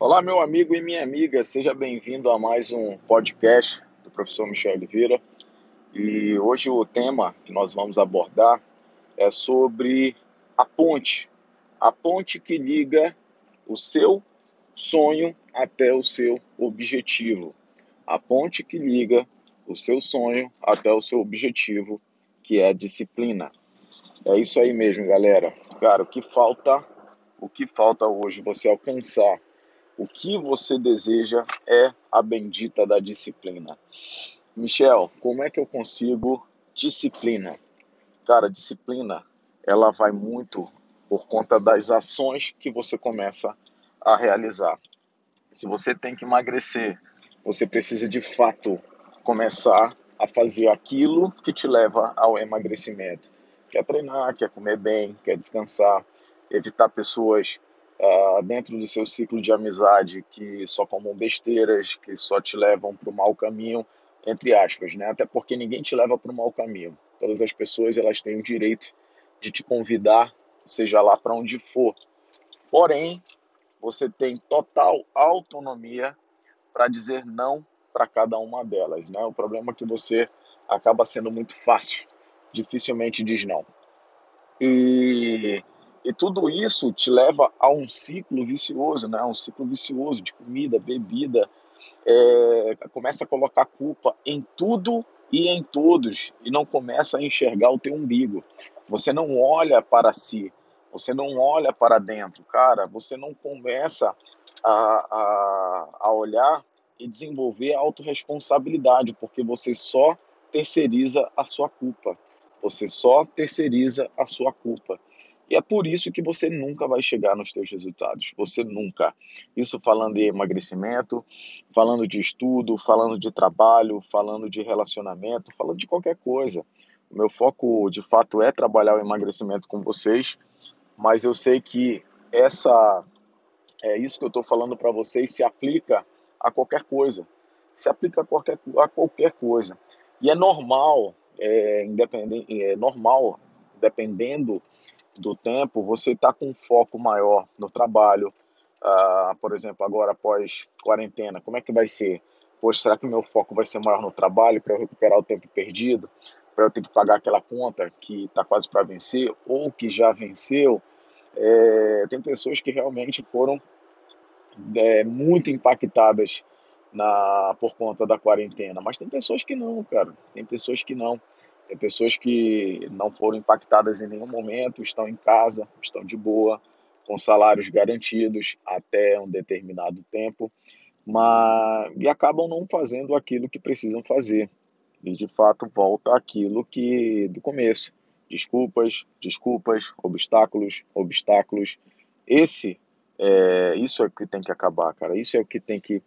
Olá, meu amigo e minha amiga, seja bem-vindo a mais um podcast do professor Michel Oliveira. E hoje o tema que nós vamos abordar é sobre a ponte, a ponte que liga o seu sonho até o seu objetivo, a ponte que liga o seu sonho até o seu objetivo, que é a disciplina. É isso aí mesmo, galera. Cara, o que falta, o que falta hoje você alcançar o que você deseja é a bendita da disciplina. Michel, como é que eu consigo disciplina? Cara, disciplina, ela vai muito por conta das ações que você começa a realizar. Se você tem que emagrecer, você precisa de fato começar a fazer aquilo que te leva ao emagrecimento. Quer treinar, quer comer bem, quer descansar, evitar pessoas uh, dentro do seu ciclo de amizade que só comam besteiras, que só te levam para o mau caminho, entre aspas, né? Até porque ninguém te leva para o mau caminho. Todas as pessoas elas têm o direito de te convidar, seja lá para onde for. Porém, você tem total autonomia para dizer não para cada uma delas, né? O problema é que você acaba sendo muito fácil, dificilmente diz não. E e tudo isso te leva a um ciclo vicioso, né? Um ciclo vicioso de comida, bebida. É, começa a colocar culpa em tudo e em todos e não começa a enxergar o teu umbigo. Você não olha para si, você não olha para dentro, cara. Você não começa a, a, a olhar e desenvolver a autorresponsabilidade, porque você só terceiriza a sua culpa. Você só terceiriza a sua culpa. E é por isso que você nunca vai chegar nos seus resultados. Você nunca. Isso falando de emagrecimento, falando de estudo, falando de trabalho, falando de relacionamento, falando de qualquer coisa. O meu foco, de fato, é trabalhar o emagrecimento com vocês, mas eu sei que essa é isso que eu estou falando para vocês se aplica a qualquer coisa. Se aplica a qualquer, a qualquer coisa. E é normal, é, independente, é normal, dependendo do tempo, você está com um foco maior no trabalho. Uh, por exemplo, agora após quarentena, como é que vai ser? Poxa, será que o meu foco vai ser maior no trabalho para eu recuperar o tempo perdido? Para eu ter que pagar aquela conta que está quase para vencer ou que já venceu? É, tem pessoas que realmente foram é, muito impactadas na, por conta da quarentena, mas tem pessoas que não, cara. Tem pessoas que não. Tem pessoas que não foram impactadas em nenhum momento, estão em casa, estão de boa, com salários garantidos até um determinado tempo, mas e acabam não fazendo aquilo que precisam fazer. E de fato volta aquilo que do começo, desculpas, desculpas, obstáculos, obstáculos. Esse é, isso é o que tem que acabar, cara. Isso é o que tem que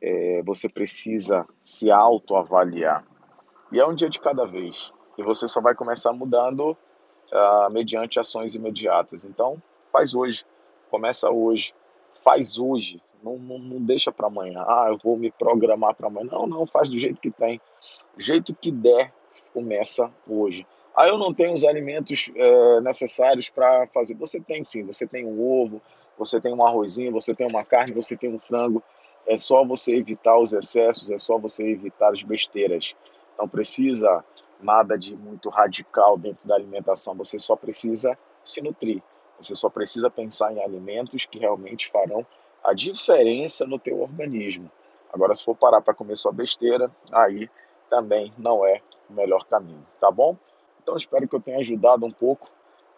é, você precisa se autoavaliar. E é um dia de cada vez e você só vai começar mudando uh, mediante ações imediatas. Então, faz hoje, começa hoje, faz hoje, não, não, não deixa para amanhã. Ah, eu vou me programar para amanhã. Não, não, faz do jeito que tem, do jeito que der, começa hoje. Ah, eu não tenho os alimentos é, necessários para fazer. Você tem sim, você tem um ovo, você tem um arrozinho, você tem uma carne, você tem um frango. É só você evitar os excessos, é só você evitar as besteiras. Não precisa nada de muito radical dentro da alimentação. Você só precisa se nutrir. Você só precisa pensar em alimentos que realmente farão a diferença no teu organismo. Agora, se for parar para comer só besteira, aí também não é o melhor caminho, tá bom? Então, espero que eu tenha ajudado um pouco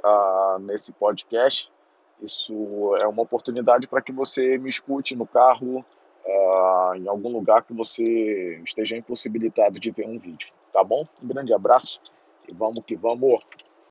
uh, nesse podcast. Isso é uma oportunidade para que você me escute no carro, uh, em algum lugar que você esteja impossibilitado de ver um vídeo, tá bom? Um grande abraço e vamos que vamos!